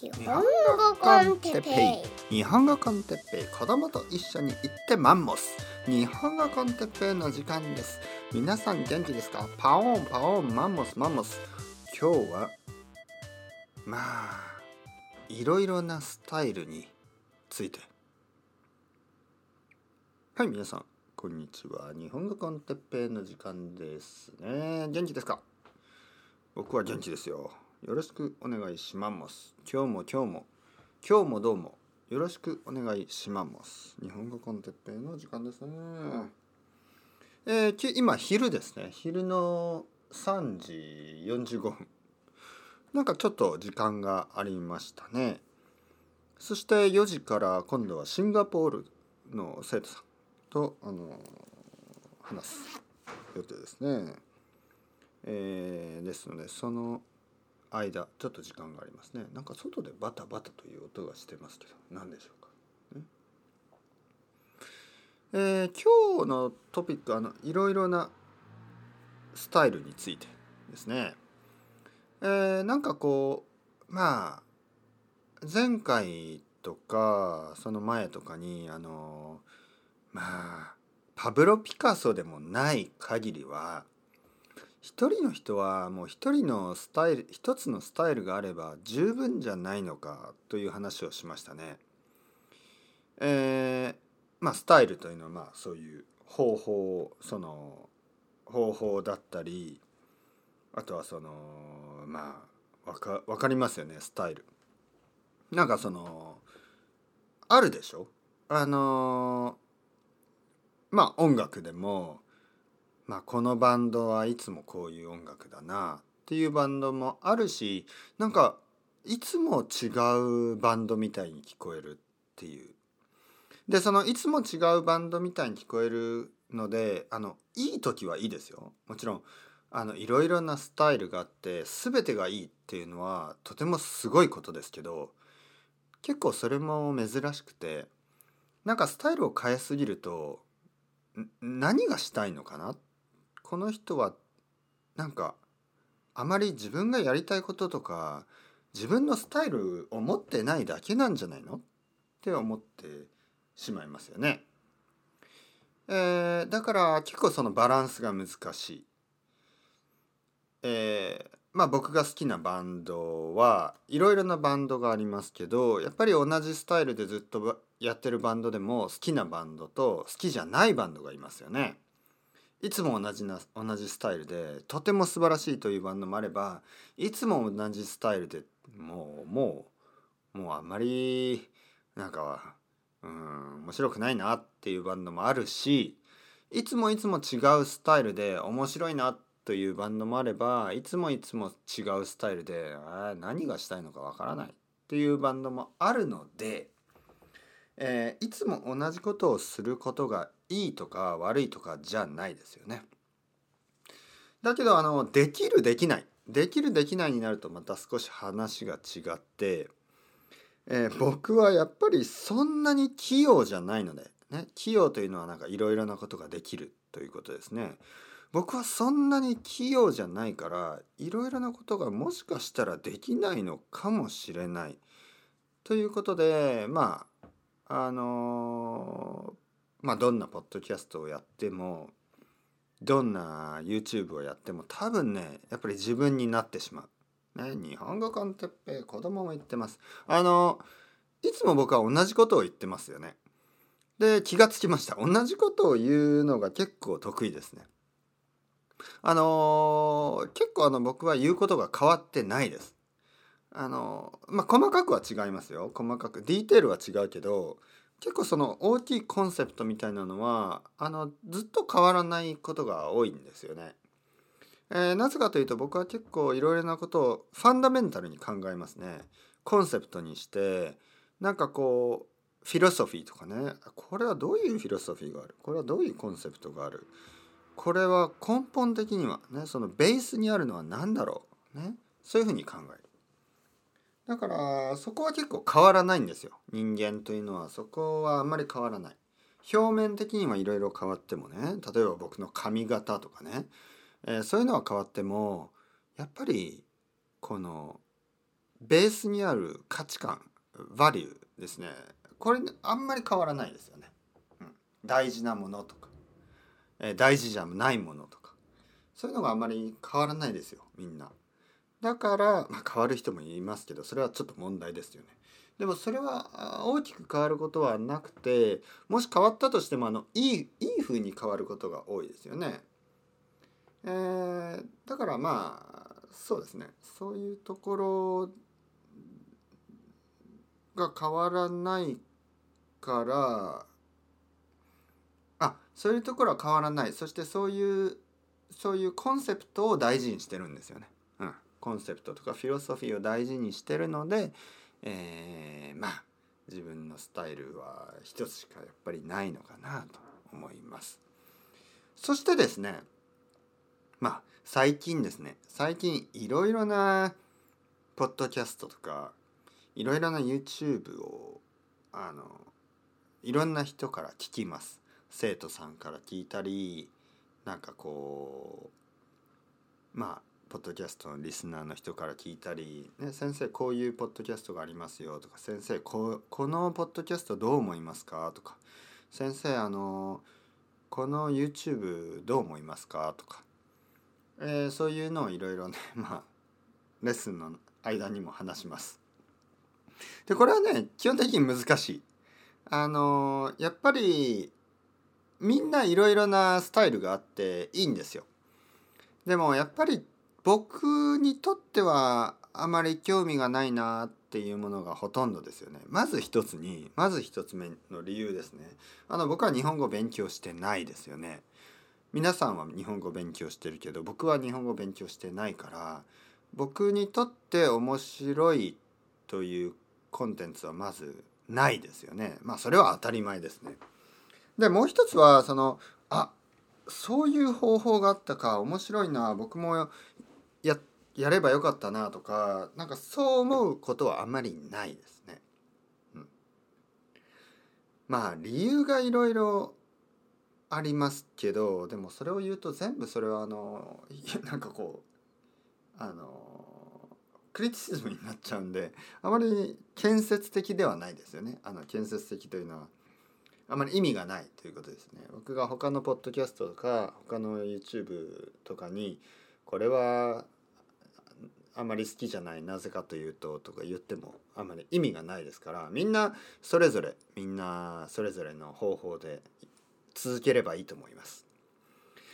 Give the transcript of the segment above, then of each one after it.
日本語 con テッペイ。日本語 con テッペイ。子供と一緒に行ってマンモス日本語 con テッペイの時間です。皆さん元気ですか？パオンパオンマンモスマンモス今日はまあいろいろなスタイルについて。はい皆さんこんにちは。日本語 con テッペイの時間ですね。元気ですか？僕は元気ですよ。よろしくお願いします。今日も今日も。今日もどうも。よろしくお願いします。日本語コンテッペイの時間ですね。えー、今昼ですね。昼の3時45分。なんかちょっと時間がありましたね。そして4時から今度はシンガポールの生徒さんとあの話す予定ですね。えー、ですのでその間ちょっと時間がありますね。なんか外でバタバタという音がしてますけど何でしょうか、ねえー、今日のトピックあのいろいろなスタイルについてですね、えー、なんかこうまあ前回とかその前とかにあのまあパブロ・ピカソでもない限りは一人の人はもう一人のスタイル一つのスタイルがあれば十分じゃないのかという話をしましたね。えー、まあスタイルというのはまあそういう方法その方法だったりあとはそのまあわか分かりますよねスタイル。なんかそのあるでしょ？あのまあ音楽でもまあ、このバンドはいつもこういう音楽だなっていうバンドもあるしなんかいつも違うバンドみたいに聞こえるっていう。でそのいつも違うバンドみたいに聞こえるのであのいい時はいいですよ。もちろんあのいろいろなスタイルがあって全てがいいっていうのはとてもすごいことですけど結構それも珍しくてなんかスタイルを変えすぎると何がしたいのかなっこの人はなんかあまり自分がやりたいこととか自分のスタイルを持ってないだけなんじゃないの？って思ってしまいますよね。えー、だから結構そのバランスが難しい。えー、まあ僕が好きなバンドはいろいろなバンドがありますけどやっぱり同じスタイルでずっとやってるバンドでも好きなバンドと好きじゃないバンドがいますよね。いつも同じな同じスタイルでとても素晴らしいというバンドもあればいつも同じスタイルでもうもうもうあんまりなんかうん面白くないなっていうバンドもあるしいつもいつも違うスタイルで面白いなというバンドもあればいつもいつも違うスタイルであ何がしたいのかわからないっていうバンドもあるので、えー、いつも同じことをすることがいいとか悪いとかじゃないですよね。だけどあのできるできないできるできないになるとまた少し話が違って、えー、僕はやっぱりそんなに器用じゃないので、ね、器用というのはなんかいろいろなことができるということですね。僕はそんなに器用じゃないからいろいろなことがもしかしたらできないのかもしれない。ということでまああのーまあどんなポッドキャストをやってもどんな YouTube をやっても多分ねやっぱり自分になってしまう。ね、日本語コンテッペ子供も言ってます。あのいつも僕は同じことを言ってますよね。で気がつきました。同じことを言うのが結構得意ですね。あのー、結構あの僕は言うことが変わってないです。あのー、まあ細かくは違いますよ。細かくディテールは違うけど結構その大きいコンセプトみたいなのはあのずっと変わらないことが多いんですよね。えー、なぜかというと僕は結構いろいろなことをファンダメンタルに考えますね。コンセプトにしてなんかこうフィロソフィーとかねこれはどういうフィロソフィーがある？これはどういうコンセプトがある？これは根本的にはねそのベースにあるのは何だろう？ねそういうふうに考える。だからそこは結構変わらないんですよ。人間というのは。そこはあんまり変わらない。表面的にはいろいろ変わってもね例えば僕の髪型とかね、えー、そういうのは変わってもやっぱりこのベースにある価値観バリューですね。これあんまり変わらないですよね。うん、大事なものとか、えー、大事じゃないものとか。そういうのがあんまり変わらないですよみんな。だから、まあ、変わる人もいますけどそれはちょっと問題ですよね。でもそれは大きく変わることはなくてもし変わったとしてもあのいいいい風に変わることが多いですよね。えー、だからまあそうですねそういうところが変わらないからあそういうところは変わらないそしてそういうそういうコンセプトを大事にしてるんですよね。コンセプトとかフィロソフィーを大事にしてるので、えー、まあ自分のスタイルは一つしかやっぱりないのかなと思います。そしてですねまあ最近ですね最近いろいろなポッドキャストとかいろいろな YouTube をあのいろんな人から聞きます生徒さんから聞いたりなんかこうまあポッドキャストのリスナーの人から聞いたり、ね、先生こういうポッドキャストがありますよとか先生ここのポッドキャストどう思いますかとか先生あのこの YouTube どう思いますかとかえー、そういうのをいろいろね まあレッスンの間にも話します。でこれはね基本的に難しい。あの、やっぱりみんないろいろなスタイルがあっていいんですよ。でもやっぱり僕にとってはあまり興味がないなっていうものがほとんどですよね。まず一つにまず一つ目の理由ですね。あの僕は日本語勉強してないですよね。皆さんは日本語勉強してるけど僕は日本語勉強してないから僕にとって面白いというコンテンツはまずないですよね。まあそれは当たり前ですね。でもう一つはそのあそういう方法があったか面白いな僕もややればよかったなとかなんかそう思うことはあんまりないですね。うん、まあ理由がいろいろありますけどでもそれを言うと全部それはあの なんかこうあのクリティシズムになっちゃうんであまり建設的ではないですよね。あの建設的というのはあまり意味がないということですね。僕が他のポッドキャストとか他の YouTube とかにこれはあまり好きじゃないなぜかというととか言ってもあまり意味がないですからみんなそれぞれみんなそれぞれの方法で続ければいいと思います。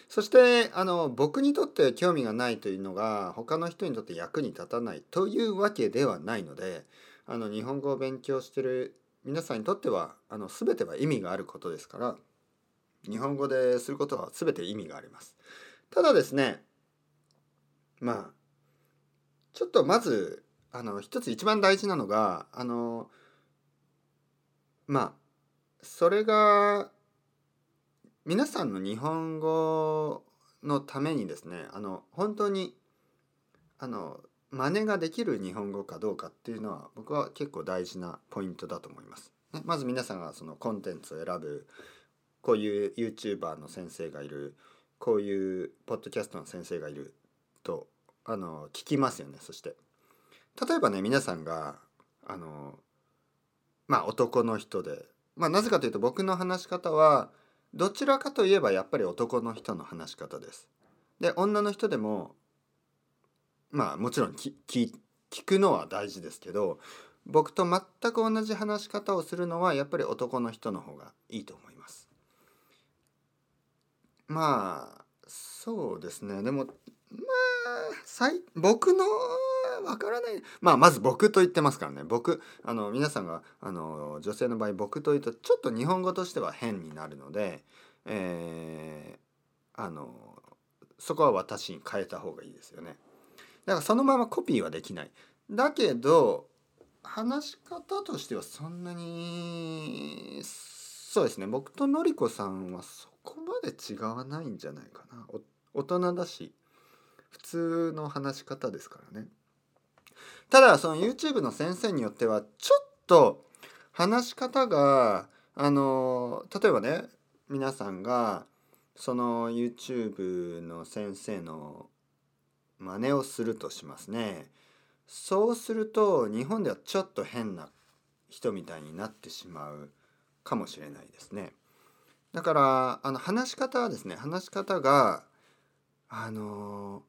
そしてあの僕にとって興味がないというのが他の人にとって役に立たないというわけではないのであの日本語を勉強してる皆さんにとってはあの全ては意味があることですから日本語ですることは全て意味があります。ただですねまあちょっとまずあの一つ一番大事なのがあのまあそれが皆さんの日本語のためにですねあの本当にあの真似ができる日本語かどうかっていうのは僕は結構大事なポイントだと思います。ね、まず皆さんがそのコンテンツを選ぶこういう YouTuber の先生がいるこういうポッドキャストの先生がいるとあの聞きますよねそして例えばね皆さんがあのまあ男の人でまあなぜかというと僕の話し方はどちらかといえばやっぱり男の人の話し方です。で女の人でもまあもちろん聞くのは大事ですけど僕と全く同じ話し方をするのはやっぱり男の人の方がいいと思います。まあそうですねでもまあ僕のわからない。まあまず僕と言ってますからね。僕あの皆さんがあの女性の場合僕と言うとちょっと日本語としては変になるので、えー、あのそこは私に変えた方がいいですよね。だからそのままコピーはできない。だけど話し方としてはそんなにそうですね。僕とのりこさんはそこまで違わないんじゃないかな。大人だし。普通の話し方ですからね。ただその YouTube の先生によってはちょっと話し方があの例えばね皆さんがその YouTube の先生の真似をするとしますね。そうすると日本ではちょっと変な人みたいになってしまうかもしれないですね。だからあの話し方はですね話し方があの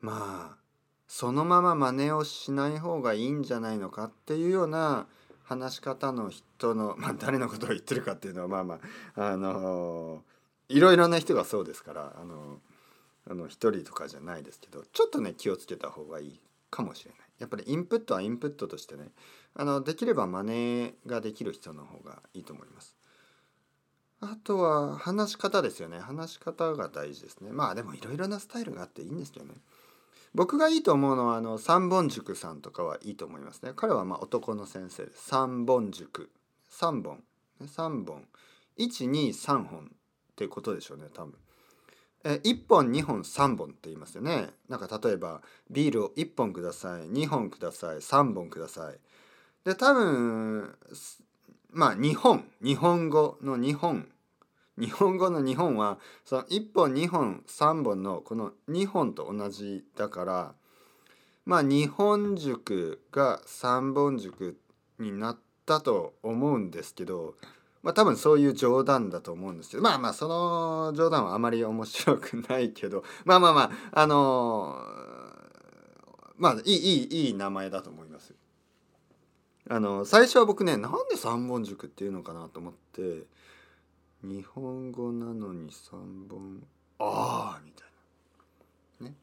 まあそのまま真似をしない方がいいんじゃないのかっていうような話し方の人の、まあ、誰のことを言ってるかっていうのはまあまああのいろいろな人がそうですからあのあの一人とかじゃないですけどちょっとね気をつけた方がいいかもしれない。やっぱりインプットはインプットとしてねあのできれば真似ができる人の方がいいと思います。あとは話し方ですよね話し方が大事ですねまあでもいろいろなスタイルがあっていいんですけどね僕がいいと思うのはあの三本塾さんとかはいいと思いますね。彼はまあ男の先生です。三本塾三本。三本。123本っていうことでしょうね多分。え1本2本3本って言いますよね。なんか例えばビールを1本ください。2本ください。3本ください。で多分まあ日本。日本語の日本。日本語の日本はその1本2本3本のこの2本と同じだからまあ日本塾が3本塾になったと思うんですけどまあ多分そういう冗談だと思うんですけどまあまあその冗談はあまり面白くないけどまあまあまああのー、まあいいいいいい名前だと思います。あの最初は僕ねなんで三本塾っていうのかなと思って日本語なのに三本ああみたいな。ね。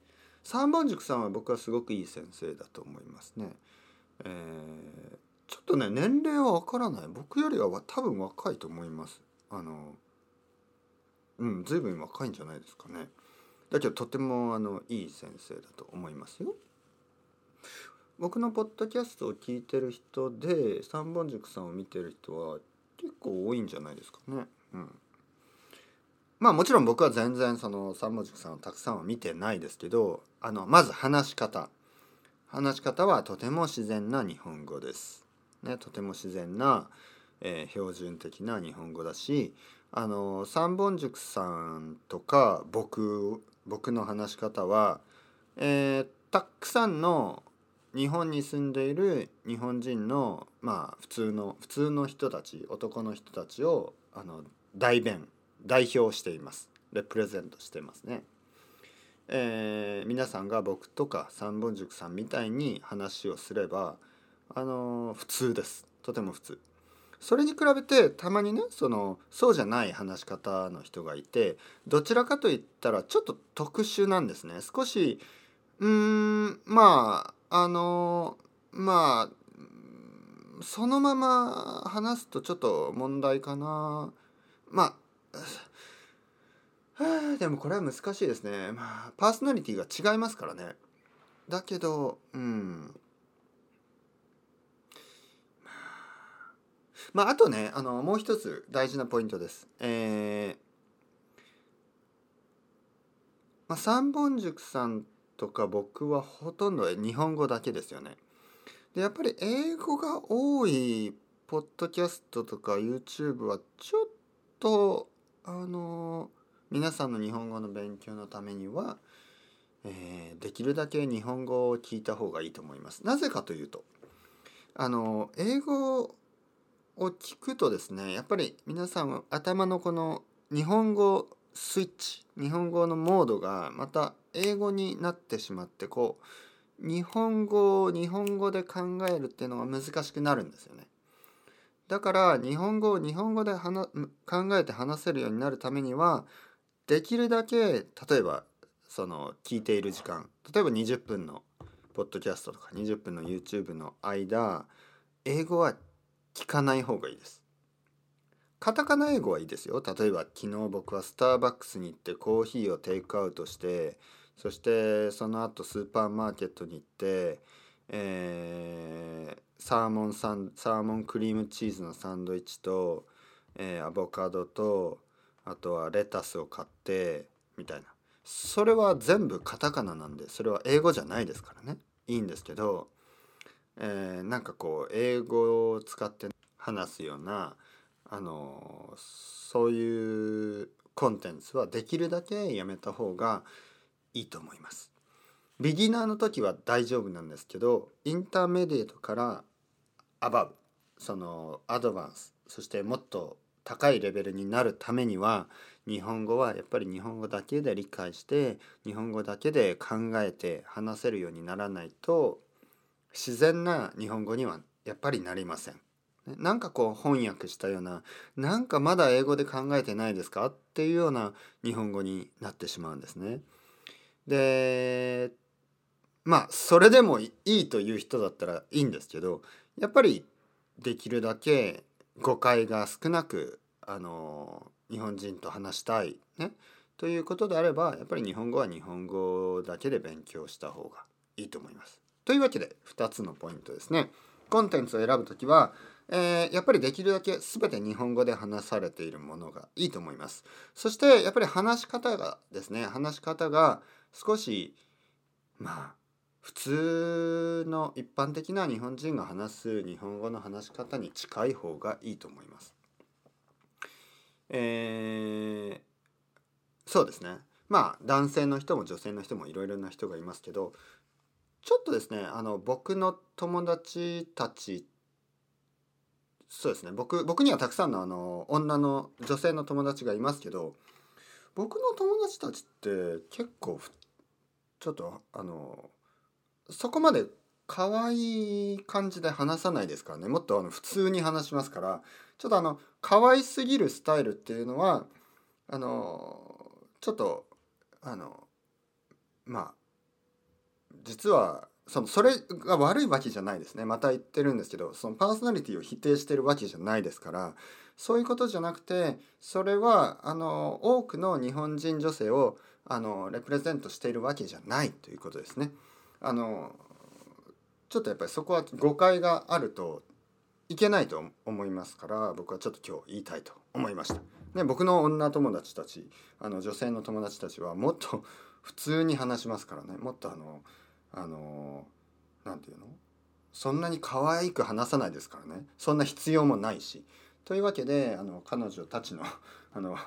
三本塾さんは僕はすごくいい先生だと思いますね。えー、ちょっとね年齢はわからない。僕よりは多分若いと思います。あのうん随分若いんじゃないですかね。だけどとてもあのいい先生だと思いますよ。僕のポッドキャストを聞いてる人で三本塾さんを見てる人は結構多いんじゃないですかね。うん、まあもちろん僕は全然その三本塾さんをたくさんは見てないですけどあのまず話し方話し方はとても自然な日本語です。ね、とても自然な、えー、標準的な日本語だしあの三本塾さんとか僕僕の話し方は、えー、たくさんの日本に住んでいる日本人のまあ普通の普通の人たち男の人たちをあの代弁代表していますレプレゼントしていますね。えー、皆さんが僕とか三本塾さんみたいに話をすればあの普通ですとても普通。それに比べてたまにねそのそうじゃない話し方の人がいてどちらかといったらちょっと特殊なんですね少しうーんまああのまあそのまま話すとちょっと問題かなまあでもこれは難しいですね。まあパーソナリティが違いますからね。だけどうん。まああとねあのもう一つ大事なポイントです。えーまあ、三本塾さんとか僕はほとんど日本語だけですよね。でやっぱり英語が多いポッドキャストとか YouTube はちょっとあの皆さんの日本語の勉強のためには、えー、できるだけ日本語を聞いた方がいいと思います。なぜかというとあの英語を聞くとですねやっぱり皆さん頭のこの日本語スイッチ日本語のモードがまた英語になってしまってこう日本語を日本語で考えるっていうのが難しくなるんですよね。だから日本語を日本語で考えて話せるようになるためにはできるだけ例えばその聞いている時間例えば20分のポッドキャストとか20分の YouTube の間英語は聞かない方がいいです。カタカナ英語はいいですよ。例えば昨日僕はスターバックスに行ってコーヒーをテイクアウトしてそしてその後スーパーマーケットに行って、えー、サーモンサンサーモンクリームチーズのサンドイッチと、えー、アボカドとあとはレタスを買ってみたいなそれは全部カタカナなんでそれは英語じゃないですからねいいんですけど、えー、なんかこう英語を使って話すようなあのそういうコンテンツはできるだけやめた方がいいと思います。ビギナーの時は大丈夫なんですけどインターメディエートからアバブそのアドバンスそしてもっと高いレベルになるためには日本語はやっぱり日本語だけで理解して日本語だけで考えて話せるようにならないと自然な日本語にはやっぱりなりません。なんかこう翻訳したようななんかまだ英語で考えてないですかっていうような日本語になってしまうんですね。でまあそれでもいいという人だったらいいんですけどやっぱりできるだけ誤解が少なくあの日本人と話したいねということであればやっぱり日本語は日本語だけで勉強した方がいいと思います。というわけで2つのポイントですね。コンテンツを選ぶ時は、えー、やっぱりできるだけ全て日本語で話されているものがいいと思います。そしてやっぱり話し方がですね話し方が少しまあ普通の一般的な日本人が話す日本語の話し方に近い方がいいと思います。えー、そうですねまあ男性の人も女性の人もいろいろな人がいますけどちょっとですねあの僕の友達たちそうですね僕僕にはたくさんのあの女の女性の友達がいますけど僕の友達たちって結構ちょっとあのそこまで可愛い感じで話さないですからね。もっとあの普通に話しますから。ちょっとあの可愛すぎるスタイルっていうのはあのちょっとあのまあ実はそのそれが悪いわけじゃないですね。また言ってるんですけどそのパーソナリティを否定してるわけじゃないですから。そういうことじゃなくてそれはあの多くの日本人女性をあのレプレゼントしているわけじゃないということですね。あのちょっとやっぱりそこは誤解があるといけないと思いますから僕はちょっと今日言いたいと思いました。ね、僕の女友達たちあの女性の友達たちはもっと普通に話しますからねもっとあのあの何て言うの？そんなに可愛く話さないですからねそんな必要もないし。というわけであの彼女たちのあの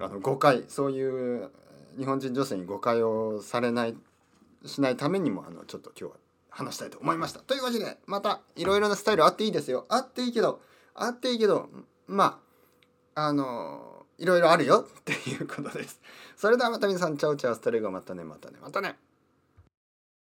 あの誤解そういう日本人女性に誤解をされないしないためにもあのちょっと今日は話したいと思いました。というわけでまたいろいろなスタイルあっていいですよ。あっていいけどあっていいけどまああのいろいろあるよっていうことです。それではまた皆さんチャオチャオストレゴまたねまたねまたね。またね